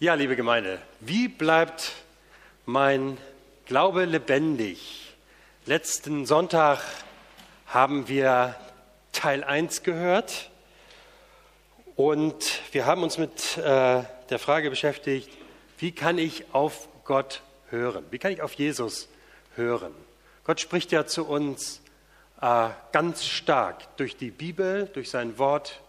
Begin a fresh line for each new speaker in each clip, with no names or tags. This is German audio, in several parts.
Ja, liebe Gemeinde, wie bleibt mein Glaube lebendig? Letzten Sonntag haben wir Teil 1 gehört und wir haben uns mit äh, der Frage beschäftigt, wie kann ich auf Gott hören? Wie kann ich auf Jesus hören? Gott spricht ja zu uns äh, ganz stark durch die Bibel, durch sein Wort,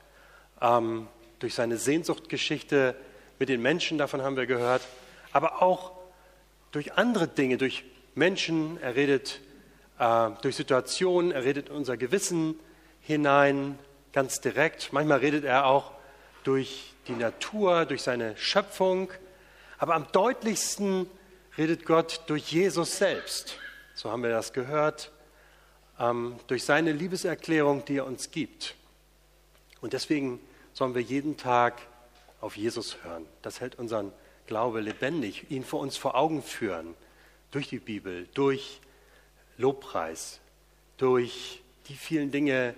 ähm, durch seine Sehnsuchtgeschichte mit den Menschen, davon haben wir gehört, aber auch durch andere Dinge, durch Menschen, er redet äh, durch Situationen, er redet unser Gewissen hinein, ganz direkt. Manchmal redet er auch durch die Natur, durch seine Schöpfung, aber am deutlichsten redet Gott durch Jesus selbst. So haben wir das gehört, ähm, durch seine Liebeserklärung, die er uns gibt. Und deswegen sollen wir jeden Tag auf Jesus hören. Das hält unseren Glaube lebendig, ihn vor uns vor Augen führen, durch die Bibel, durch Lobpreis, durch die vielen Dinge,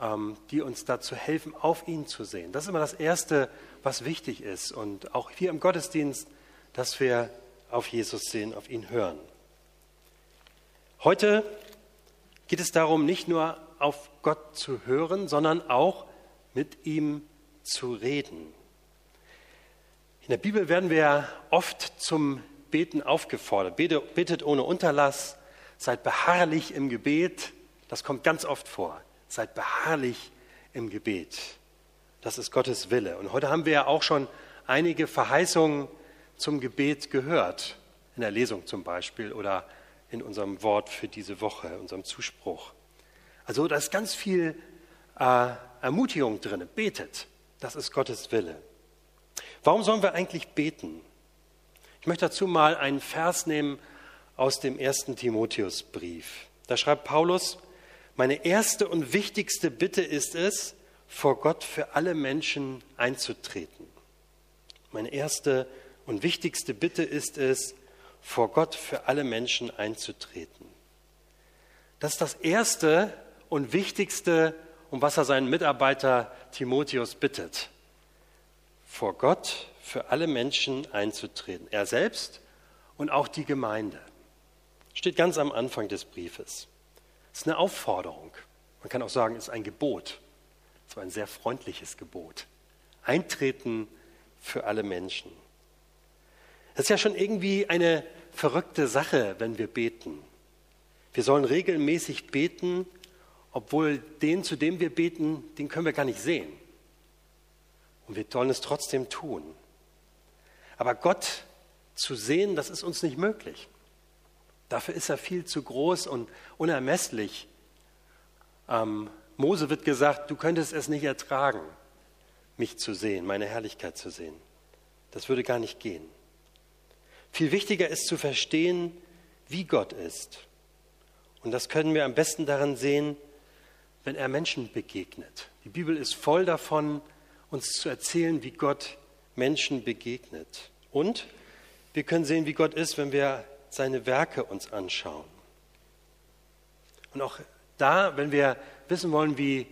ähm, die uns dazu helfen, auf ihn zu sehen. Das ist immer das Erste, was wichtig ist. Und auch hier im Gottesdienst, dass wir auf Jesus sehen, auf ihn hören. Heute geht es darum, nicht nur auf Gott zu hören, sondern auch mit ihm zu reden. In der Bibel werden wir oft zum Beten aufgefordert. Betet ohne Unterlass, seid beharrlich im Gebet. Das kommt ganz oft vor. Seid beharrlich im Gebet. Das ist Gottes Wille. Und heute haben wir ja auch schon einige Verheißungen zum Gebet gehört. In der Lesung zum Beispiel oder in unserem Wort für diese Woche, unserem Zuspruch. Also da ist ganz viel äh, Ermutigung drin. Betet. Das ist Gottes Wille. Warum sollen wir eigentlich beten? Ich möchte dazu mal einen Vers nehmen aus dem ersten Timotheusbrief. Da schreibt Paulus, meine erste und wichtigste Bitte ist es, vor Gott für alle Menschen einzutreten. Meine erste und wichtigste Bitte ist es, vor Gott für alle Menschen einzutreten. Das ist das erste und wichtigste, um was er seinen Mitarbeiter Timotheus bittet vor Gott für alle Menschen einzutreten. Er selbst und auch die Gemeinde. Steht ganz am Anfang des Briefes. Es ist eine Aufforderung. Man kann auch sagen, es ist ein Gebot. Es war ein sehr freundliches Gebot. Eintreten für alle Menschen. Das ist ja schon irgendwie eine verrückte Sache, wenn wir beten. Wir sollen regelmäßig beten, obwohl den, zu dem wir beten, den können wir gar nicht sehen. Und wir sollen es trotzdem tun. Aber Gott zu sehen, das ist uns nicht möglich. Dafür ist er viel zu groß und unermesslich. Ähm, Mose wird gesagt, du könntest es nicht ertragen, mich zu sehen, meine Herrlichkeit zu sehen. Das würde gar nicht gehen. Viel wichtiger ist zu verstehen, wie Gott ist. Und das können wir am besten daran sehen, wenn er Menschen begegnet. Die Bibel ist voll davon, uns zu erzählen, wie Gott Menschen begegnet. Und wir können sehen, wie Gott ist, wenn wir seine Werke uns anschauen. Und auch da, wenn wir wissen wollen, wie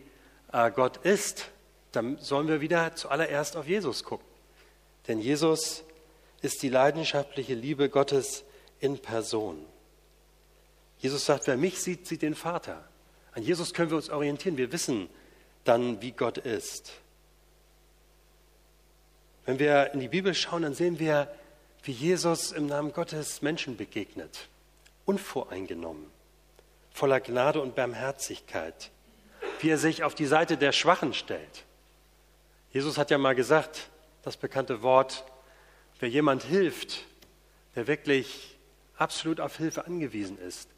äh, Gott ist, dann sollen wir wieder zuallererst auf Jesus gucken. Denn Jesus ist die leidenschaftliche Liebe Gottes in Person. Jesus sagt, wer mich sieht, sieht den Vater. An Jesus können wir uns orientieren. Wir wissen dann, wie Gott ist. Wenn wir in die Bibel schauen, dann sehen wir, wie Jesus im Namen Gottes Menschen begegnet. Unvoreingenommen, voller Gnade und Barmherzigkeit. Wie er sich auf die Seite der Schwachen stellt. Jesus hat ja mal gesagt, das bekannte Wort, wer jemand hilft, der wirklich absolut auf Hilfe angewiesen ist,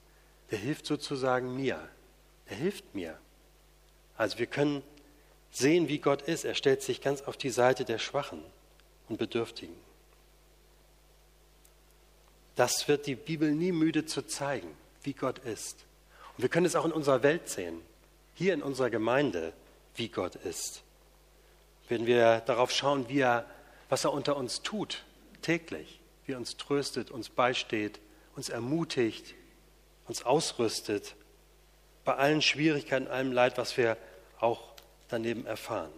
der hilft sozusagen mir. Er hilft mir. Also wir können sehen, wie Gott ist. Er stellt sich ganz auf die Seite der Schwachen und Bedürftigen. Das wird die Bibel nie müde zu zeigen, wie Gott ist. Und wir können es auch in unserer Welt sehen, hier in unserer Gemeinde, wie Gott ist. Wenn wir darauf schauen, wie er, was er unter uns tut, täglich, wie er uns tröstet, uns beisteht, uns ermutigt, uns ausrüstet, bei allen Schwierigkeiten, allem Leid, was wir auch daneben erfahren.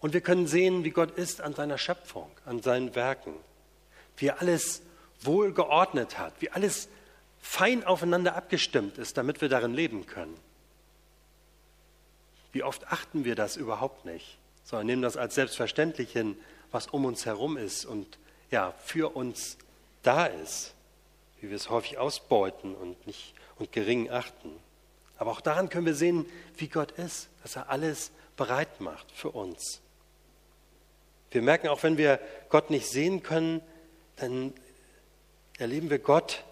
Und wir können sehen, wie Gott ist an seiner Schöpfung, an seinen Werken, wie er alles wohl geordnet hat, wie alles fein aufeinander abgestimmt ist, damit wir darin leben können. Wie oft achten wir das überhaupt nicht, sondern nehmen das als selbstverständlich hin, was um uns herum ist und ja, für uns da ist, wie wir es häufig ausbeuten und nicht und gering achten. Aber auch daran können wir sehen, wie Gott ist, dass er alles bereit macht für uns. Wir merken auch, wenn wir Gott nicht sehen können, dann erleben wir Gott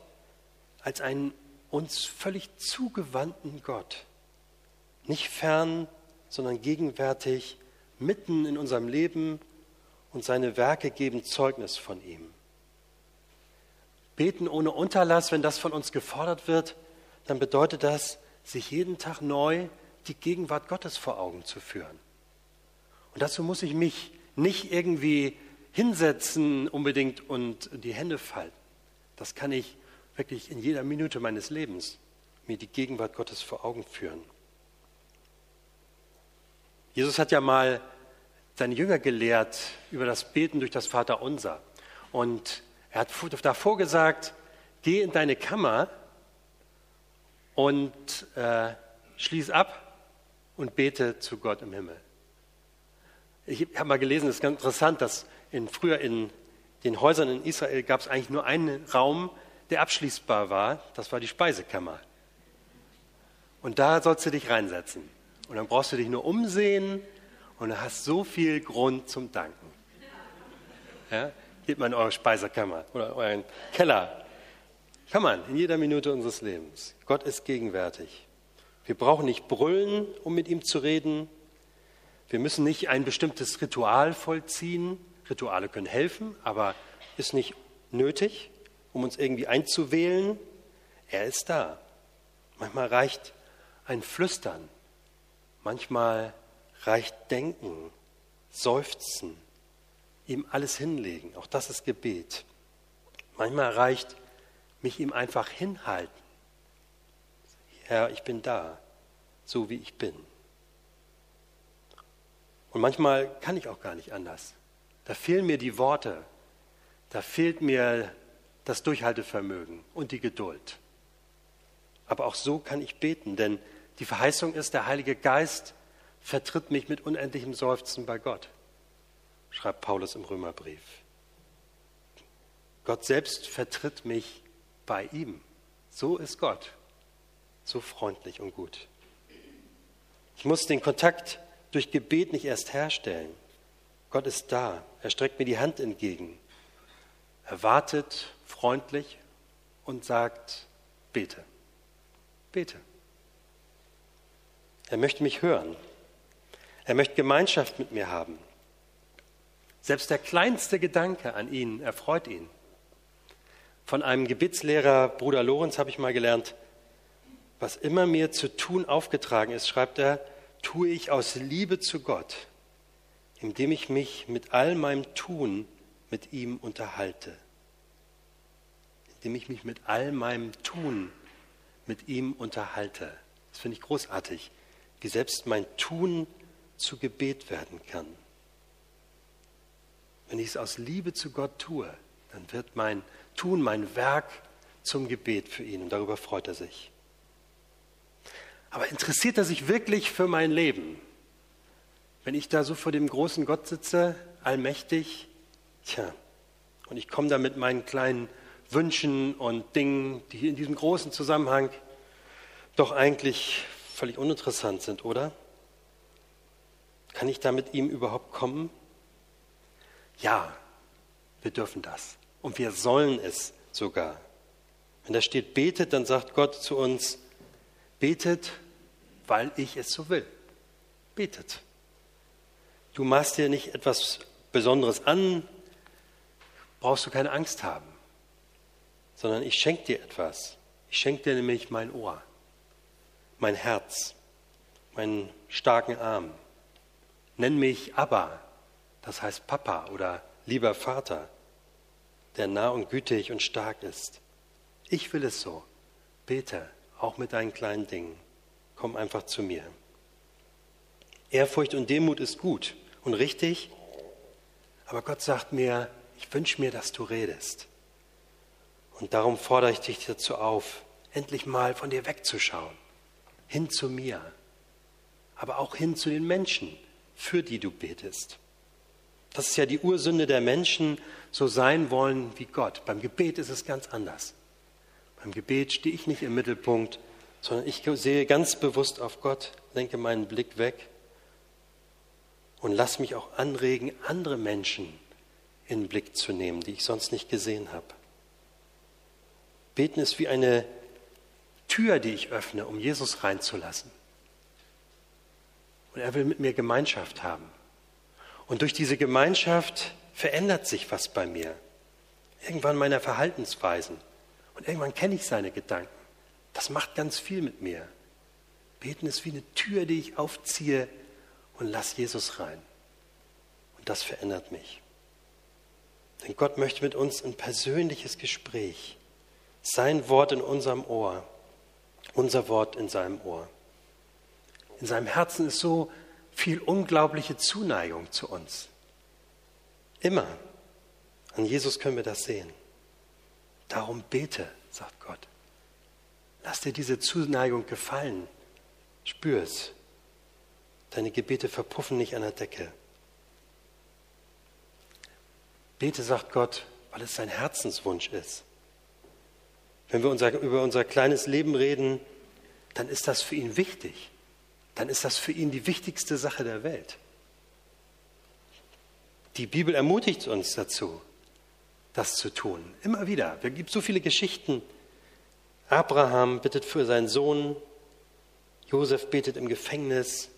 als einen uns völlig zugewandten Gott. Nicht fern, sondern gegenwärtig, mitten in unserem Leben und seine Werke geben Zeugnis von ihm. Beten ohne Unterlass, wenn das von uns gefordert wird, dann bedeutet das, sich jeden Tag neu die Gegenwart Gottes vor Augen zu führen. Und dazu muss ich mich nicht irgendwie hinsetzen unbedingt und die Hände falten. Das kann ich wirklich in jeder Minute meines Lebens mir die Gegenwart Gottes vor Augen führen. Jesus hat ja mal seine Jünger gelehrt über das Beten durch das Vaterunser. Und er hat davor gesagt, geh in deine Kammer und äh, schließ ab und bete zu Gott im Himmel. Ich habe mal gelesen, es ist ganz interessant, dass in, früher in den Häusern in Israel gab es eigentlich nur einen Raum, der abschließbar war. Das war die Speisekammer. Und da sollst du dich reinsetzen. Und dann brauchst du dich nur umsehen und du hast so viel Grund zum Danken. Ja? Geht mal in eure Speisekammer oder euren Keller. Kann man in jeder Minute unseres Lebens. Gott ist gegenwärtig. Wir brauchen nicht brüllen, um mit ihm zu reden. Wir müssen nicht ein bestimmtes Ritual vollziehen. Rituale können helfen, aber ist nicht nötig, um uns irgendwie einzuwählen. Er ist da. Manchmal reicht ein Flüstern. Manchmal reicht Denken, Seufzen, ihm alles hinlegen. Auch das ist Gebet. Manchmal reicht mich ihm einfach hinhalten. Herr, ich bin da, so wie ich bin. Und manchmal kann ich auch gar nicht anders. Da fehlen mir die Worte, da fehlt mir das Durchhaltevermögen und die Geduld. Aber auch so kann ich beten, denn die Verheißung ist, der Heilige Geist vertritt mich mit unendlichem Seufzen bei Gott, schreibt Paulus im Römerbrief. Gott selbst vertritt mich bei ihm. So ist Gott, so freundlich und gut. Ich muss den Kontakt durch Gebet nicht erst herstellen. Gott ist da, er streckt mir die Hand entgegen. Er wartet freundlich und sagt, bete, bete. Er möchte mich hören. Er möchte Gemeinschaft mit mir haben. Selbst der kleinste Gedanke an ihn erfreut ihn. Von einem Gebetslehrer, Bruder Lorenz, habe ich mal gelernt, was immer mir zu tun aufgetragen ist, schreibt er, tue ich aus Liebe zu Gott, indem ich mich mit all meinem Tun mit ihm unterhalte. Indem ich mich mit all meinem Tun mit ihm unterhalte. Das finde ich großartig, wie selbst mein Tun zu Gebet werden kann. Wenn ich es aus Liebe zu Gott tue, dann wird mein Tun, mein Werk zum Gebet für ihn und darüber freut er sich. Aber interessiert er sich wirklich für mein Leben? Wenn ich da so vor dem großen Gott sitze, allmächtig, tja, und ich komme da mit meinen kleinen Wünschen und Dingen, die in diesem großen Zusammenhang doch eigentlich völlig uninteressant sind, oder? Kann ich da mit ihm überhaupt kommen? Ja, wir dürfen das. Und wir sollen es sogar. Wenn da steht, betet, dann sagt Gott zu uns, betet, weil ich es so will. Betet. Du machst dir nicht etwas Besonderes an, brauchst du keine Angst haben, sondern ich schenke dir etwas. Ich schenke dir nämlich mein Ohr, mein Herz, meinen starken Arm. Nenn mich Abba, das heißt Papa oder lieber Vater, der nah und gütig und stark ist. Ich will es so. Bete, auch mit deinen kleinen Dingen. Komm einfach zu mir. Ehrfurcht und Demut ist gut und richtig. Aber Gott sagt mir, ich wünsche mir, dass du redest. Und darum fordere ich dich dazu auf, endlich mal von dir wegzuschauen, hin zu mir, aber auch hin zu den Menschen, für die du betest. Das ist ja die Ursünde der Menschen, so sein wollen wie Gott. Beim Gebet ist es ganz anders. Beim Gebet stehe ich nicht im Mittelpunkt, sondern ich sehe ganz bewusst auf Gott, lenke meinen Blick weg und lass mich auch anregen, andere Menschen in den Blick zu nehmen, die ich sonst nicht gesehen habe. Beten ist wie eine Tür, die ich öffne, um Jesus reinzulassen. Und er will mit mir Gemeinschaft haben. Und durch diese Gemeinschaft verändert sich was bei mir. Irgendwann meine Verhaltensweisen. Und irgendwann kenne ich seine Gedanken. Das macht ganz viel mit mir. Beten ist wie eine Tür, die ich aufziehe und lass Jesus rein. Und das verändert mich. Denn Gott möchte mit uns ein persönliches Gespräch. Sein Wort in unserem Ohr, unser Wort in seinem Ohr. In seinem Herzen ist so viel unglaubliche Zuneigung zu uns. Immer. An Jesus können wir das sehen. Darum bete, sagt Gott. Lass dir diese Zuneigung gefallen. Spür es. Deine Gebete verpuffen nicht an der Decke. Bete, sagt Gott, weil es sein Herzenswunsch ist. Wenn wir unser, über unser kleines Leben reden, dann ist das für ihn wichtig. Dann ist das für ihn die wichtigste Sache der Welt. Die Bibel ermutigt uns dazu, das zu tun. Immer wieder. Es gibt so viele Geschichten. Abraham bittet für seinen Sohn. Josef betet im Gefängnis.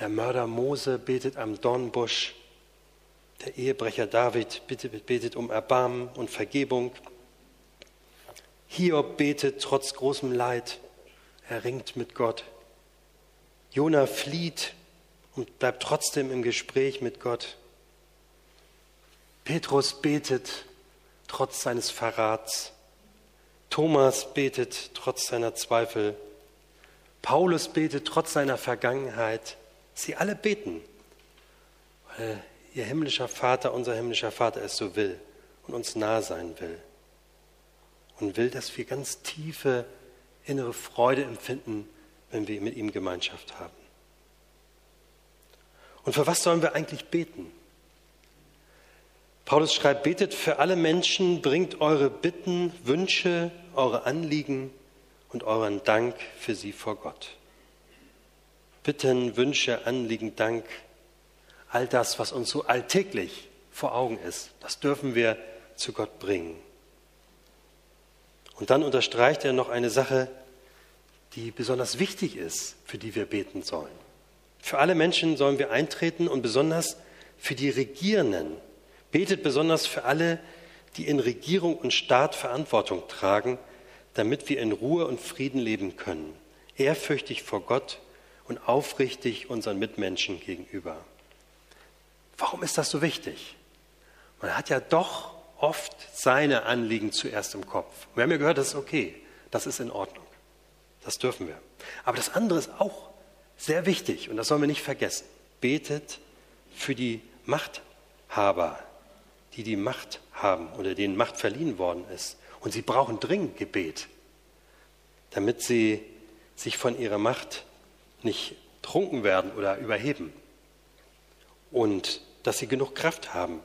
Der Mörder Mose betet am Dornbusch. Der Ehebrecher David betet, betet um Erbarmen und Vergebung. Hiob betet trotz großem Leid. Er ringt mit Gott. Jona flieht und bleibt trotzdem im Gespräch mit Gott. Petrus betet trotz seines Verrats. Thomas betet trotz seiner Zweifel. Paulus betet trotz seiner Vergangenheit. Sie alle beten, weil ihr himmlischer Vater, unser himmlischer Vater es so will und uns nah sein will und will, dass wir ganz tiefe innere Freude empfinden, wenn wir mit ihm Gemeinschaft haben. Und für was sollen wir eigentlich beten? Paulus schreibt, betet für alle Menschen, bringt eure Bitten, Wünsche, eure Anliegen und euren Dank für sie vor Gott. Bitten, Wünsche, Anliegen, Dank, all das, was uns so alltäglich vor Augen ist, das dürfen wir zu Gott bringen. Und dann unterstreicht er noch eine Sache, die besonders wichtig ist, für die wir beten sollen. Für alle Menschen sollen wir eintreten und besonders für die Regierenden. Betet besonders für alle, die in Regierung und Staat Verantwortung tragen, damit wir in Ruhe und Frieden leben können, ehrfürchtig vor Gott und aufrichtig unseren Mitmenschen gegenüber. Warum ist das so wichtig? Man hat ja doch oft seine Anliegen zuerst im Kopf. Wir haben ja gehört, das ist okay, das ist in Ordnung. Das dürfen wir. Aber das andere ist auch sehr wichtig und das sollen wir nicht vergessen. Betet für die Machthaber, die die Macht haben oder denen Macht verliehen worden ist. Und sie brauchen dringend Gebet, damit sie sich von ihrer Macht nicht trunken werden oder überheben. Und dass sie genug Kraft haben,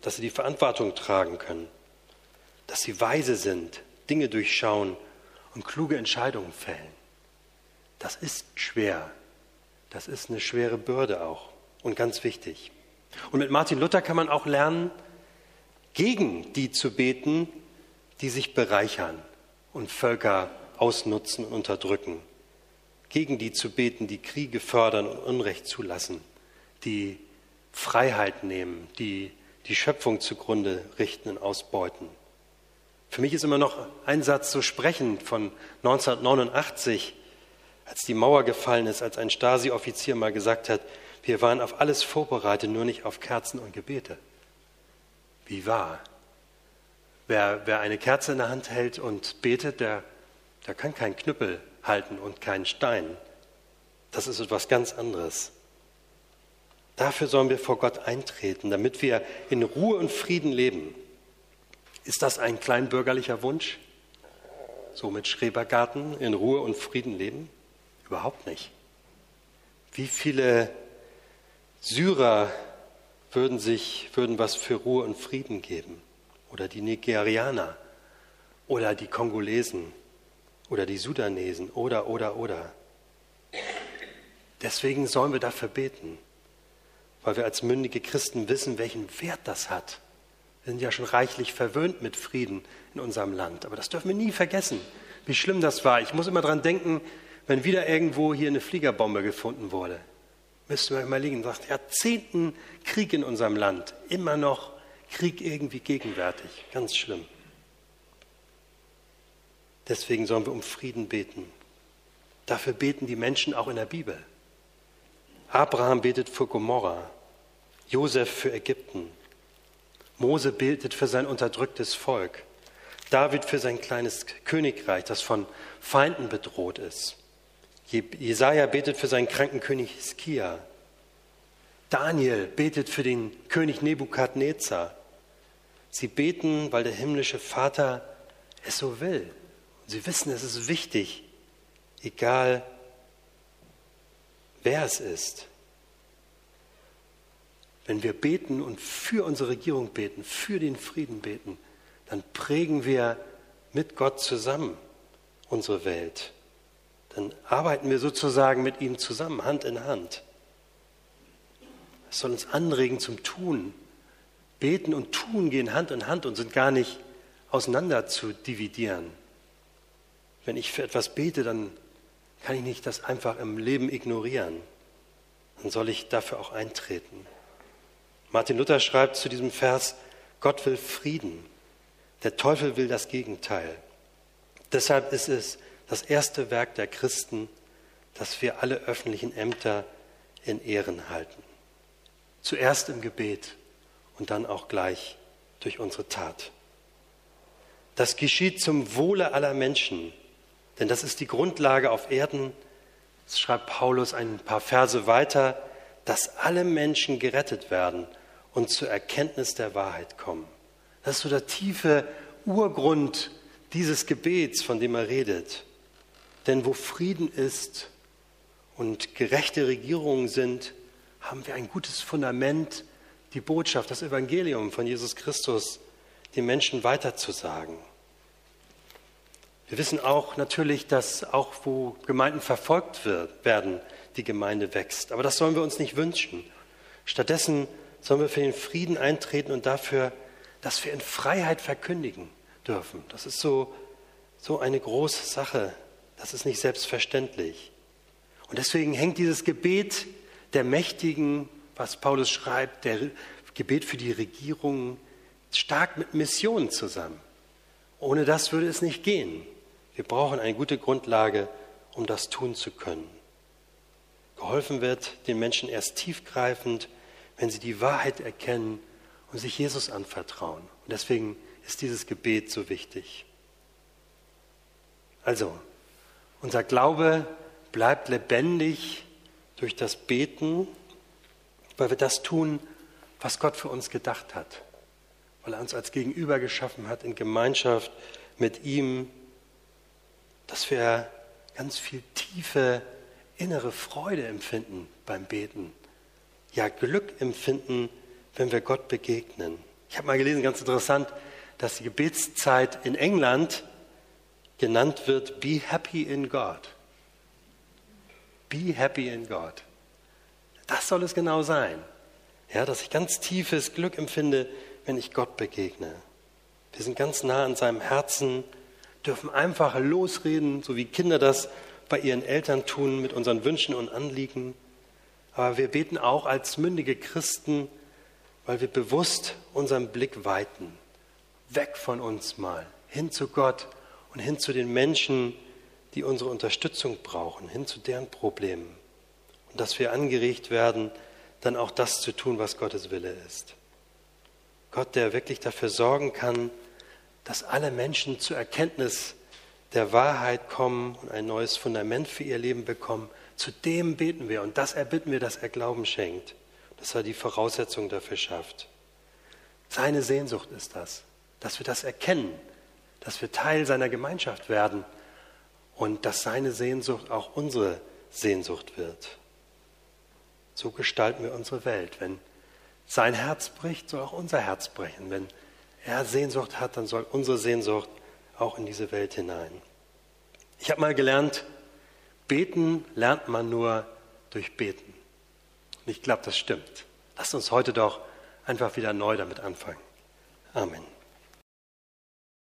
dass sie die Verantwortung tragen können, dass sie weise sind, Dinge durchschauen und kluge Entscheidungen fällen. Das ist schwer. Das ist eine schwere Bürde auch und ganz wichtig. Und mit Martin Luther kann man auch lernen, gegen die zu beten, die sich bereichern und Völker ausnutzen und unterdrücken. Gegen die zu beten, die Kriege fördern und Unrecht zulassen, die Freiheit nehmen, die die Schöpfung zugrunde richten und ausbeuten. Für mich ist immer noch ein Satz so sprechend von 1989, als die Mauer gefallen ist, als ein Stasi-Offizier mal gesagt hat, wir waren auf alles vorbereitet, nur nicht auf Kerzen und Gebete. Wie wahr? Wer, wer eine Kerze in der Hand hält und betet, der, der kann keinen Knüppel halten und keinen Stein. Das ist etwas ganz anderes. Dafür sollen wir vor Gott eintreten, damit wir in Ruhe und Frieden leben. Ist das ein kleinbürgerlicher Wunsch? So mit Schrebergarten in Ruhe und Frieden leben? Überhaupt nicht. Wie viele Syrer würden sich, würden was für Ruhe und Frieden geben? Oder die Nigerianer? Oder die Kongolesen? Oder die Sudanesen? Oder, oder, oder. Deswegen sollen wir dafür beten weil wir als mündige Christen wissen, welchen Wert das hat. Wir sind ja schon reichlich verwöhnt mit Frieden in unserem Land, aber das dürfen wir nie vergessen, wie schlimm das war. Ich muss immer daran denken, wenn wieder irgendwo hier eine Fliegerbombe gefunden wurde. Müssten wir mal liegen, sagt Jahrzehnten Krieg in unserem Land, immer noch Krieg irgendwie gegenwärtig, ganz schlimm. Deswegen sollen wir um Frieden beten. Dafür beten die Menschen auch in der Bibel. Abraham betet für Gomorra, Josef für Ägypten, Mose betet für sein unterdrücktes Volk, David für sein kleines Königreich, das von Feinden bedroht ist. Jesaja betet für seinen kranken König Hiskia. Daniel betet für den König Nebukadnezar. Sie beten, weil der himmlische Vater es so will. Sie wissen, es ist wichtig, egal wer es ist. Wenn wir beten und für unsere Regierung beten, für den Frieden beten, dann prägen wir mit Gott zusammen unsere Welt. Dann arbeiten wir sozusagen mit ihm zusammen, Hand in Hand. Es soll uns anregen zum Tun. Beten und Tun gehen Hand in Hand und sind gar nicht auseinander zu dividieren. Wenn ich für etwas bete, dann kann ich nicht das einfach im Leben ignorieren. Dann soll ich dafür auch eintreten. Martin Luther schreibt zu diesem Vers, Gott will Frieden, der Teufel will das Gegenteil. Deshalb ist es das erste Werk der Christen, dass wir alle öffentlichen Ämter in Ehren halten. Zuerst im Gebet und dann auch gleich durch unsere Tat. Das geschieht zum Wohle aller Menschen, denn das ist die Grundlage auf Erden. Das schreibt Paulus ein paar Verse weiter, dass alle Menschen gerettet werden und zur Erkenntnis der Wahrheit kommen. Das ist so der tiefe Urgrund dieses Gebets, von dem er redet. Denn wo Frieden ist und gerechte Regierungen sind, haben wir ein gutes Fundament, die Botschaft, das Evangelium von Jesus Christus den Menschen weiterzusagen. Wir wissen auch natürlich, dass auch wo Gemeinden verfolgt wird, werden, die Gemeinde wächst. Aber das sollen wir uns nicht wünschen. Stattdessen sollen wir für den Frieden eintreten und dafür, dass wir in Freiheit verkündigen dürfen. Das ist so, so eine große Sache. Das ist nicht selbstverständlich. Und deswegen hängt dieses Gebet der Mächtigen, was Paulus schreibt, der Gebet für die Regierung, stark mit Mission zusammen. Ohne das würde es nicht gehen. Wir brauchen eine gute Grundlage, um das tun zu können. Geholfen wird den Menschen erst tiefgreifend wenn sie die Wahrheit erkennen und sich Jesus anvertrauen. Und deswegen ist dieses Gebet so wichtig. Also, unser Glaube bleibt lebendig durch das Beten, weil wir das tun, was Gott für uns gedacht hat, weil er uns als Gegenüber geschaffen hat in Gemeinschaft mit ihm, dass wir ganz viel tiefe innere Freude empfinden beim Beten ja Glück empfinden, wenn wir Gott begegnen. Ich habe mal gelesen, ganz interessant, dass die Gebetszeit in England genannt wird Be happy in God. Be happy in God. Das soll es genau sein. Ja, dass ich ganz tiefes Glück empfinde, wenn ich Gott begegne. Wir sind ganz nah an seinem Herzen, dürfen einfach losreden, so wie Kinder das bei ihren Eltern tun, mit unseren Wünschen und Anliegen. Aber wir beten auch als mündige Christen, weil wir bewusst unseren Blick weiten. Weg von uns mal, hin zu Gott und hin zu den Menschen, die unsere Unterstützung brauchen, hin zu deren Problemen. Und dass wir angeregt werden, dann auch das zu tun, was Gottes Wille ist. Gott, der wirklich dafür sorgen kann, dass alle Menschen zur Erkenntnis der Wahrheit kommen und ein neues Fundament für ihr Leben bekommen, zu dem beten wir und das erbitten wir, dass er Glauben schenkt, dass er die Voraussetzung dafür schafft. Seine Sehnsucht ist das, dass wir das erkennen, dass wir Teil seiner Gemeinschaft werden und dass seine Sehnsucht auch unsere Sehnsucht wird. So gestalten wir unsere Welt. Wenn sein Herz bricht, soll auch unser Herz brechen. Wenn er Sehnsucht hat, dann soll unsere Sehnsucht auch in diese Welt hinein. Ich habe mal gelernt, beten lernt man nur durch Beten. Und ich glaube, das stimmt. Lasst uns heute doch einfach wieder neu damit anfangen. Amen.